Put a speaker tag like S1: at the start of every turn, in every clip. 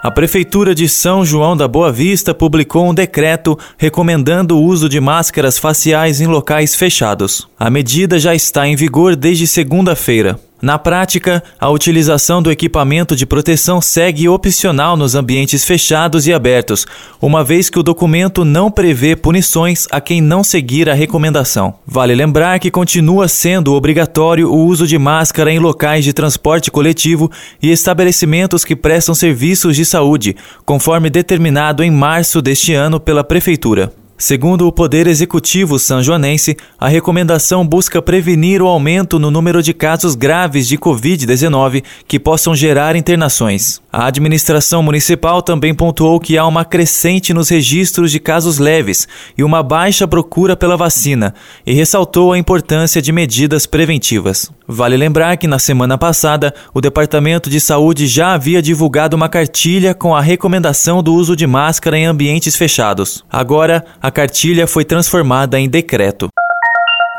S1: A Prefeitura de São João da Boa Vista publicou um decreto recomendando o uso de máscaras faciais em locais fechados. A medida já está em vigor desde segunda-feira. Na prática, a utilização do equipamento de proteção segue opcional nos ambientes fechados e abertos, uma vez que o documento não prevê punições a quem não seguir a recomendação. Vale lembrar que continua sendo obrigatório o uso de máscara em locais de transporte coletivo e estabelecimentos que prestam serviços de saúde, conforme determinado em março deste ano pela Prefeitura. Segundo o Poder Executivo sanjoanense, a recomendação busca prevenir o aumento no número de casos graves de Covid-19 que possam gerar internações. A administração municipal também pontuou que há uma crescente nos registros de casos leves e uma baixa procura pela vacina e ressaltou a importância de medidas preventivas. Vale lembrar que na semana passada, o Departamento de Saúde já havia divulgado uma cartilha com a recomendação do uso de máscara em ambientes fechados. Agora, a cartilha foi transformada em decreto.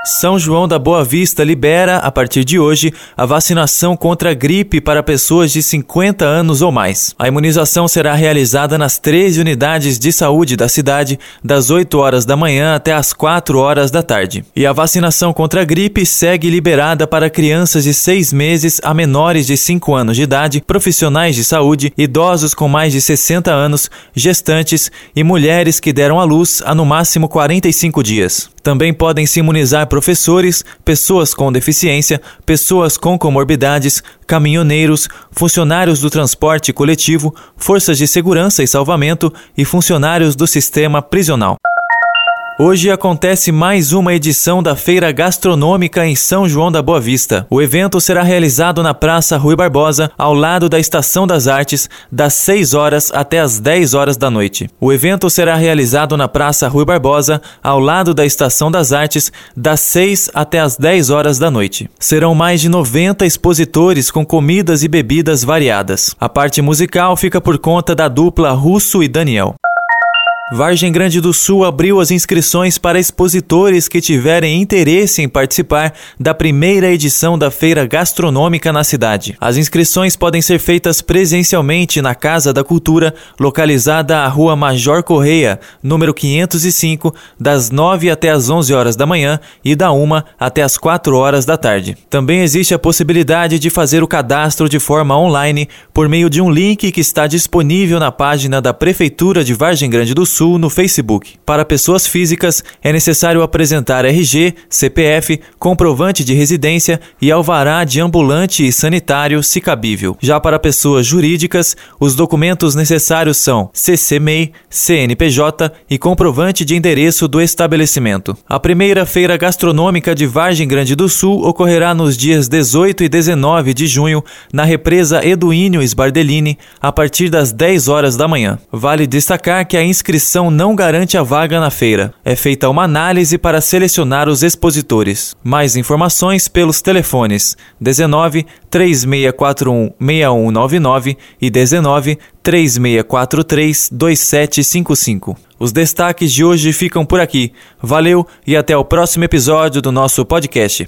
S1: São João da Boa Vista libera, a partir de hoje, a vacinação contra a gripe para pessoas de 50 anos ou mais. A imunização será realizada nas 13 unidades de saúde da cidade, das 8 horas da manhã até as 4 horas da tarde. E a vacinação contra a gripe segue liberada para crianças de 6 meses a menores de 5 anos de idade, profissionais de saúde, idosos com mais de 60 anos, gestantes e mulheres que deram à luz há no máximo 45 dias. Também podem se imunizar professores, pessoas com deficiência, pessoas com comorbidades, caminhoneiros, funcionários do transporte coletivo, forças de segurança e salvamento e funcionários do sistema prisional. Hoje acontece mais uma edição da Feira Gastronômica em São João da Boa Vista. O evento será realizado na Praça Rui Barbosa, ao lado da Estação das Artes, das 6 horas até as 10 horas da noite. O evento será realizado na Praça Rui Barbosa, ao lado da Estação das Artes, das 6 até as 10 horas da noite. Serão mais de 90 expositores com comidas e bebidas variadas. A parte musical fica por conta da dupla Russo e Daniel. Vargem Grande do Sul abriu as inscrições para expositores que tiverem interesse em participar da primeira edição da feira gastronômica na cidade. As inscrições podem ser feitas presencialmente na Casa da Cultura, localizada à Rua Major Correia, número 505, das 9 até as 11 horas da manhã e da 1 até as 4 horas da tarde. Também existe a possibilidade de fazer o cadastro de forma online por meio de um link que está disponível na página da Prefeitura de Vargem Grande do Sul Sul no Facebook. Para pessoas físicas, é necessário apresentar RG, CPF, comprovante de residência e alvará de ambulante e sanitário, se cabível. Já para pessoas jurídicas, os documentos necessários são CCMEI, CNPJ e comprovante de endereço do estabelecimento. A primeira feira gastronômica de Vargem Grande do Sul ocorrerá nos dias 18 e 19 de junho na represa Eduínio Sbardellini, a partir das 10 horas da manhã. Vale destacar que a inscrição inscrição não garante a vaga na feira. É feita uma análise para selecionar os expositores. Mais informações pelos telefones 19 3641 6199 e 19 3643 2755. Os destaques de hoje ficam por aqui. Valeu e até o próximo episódio do nosso podcast.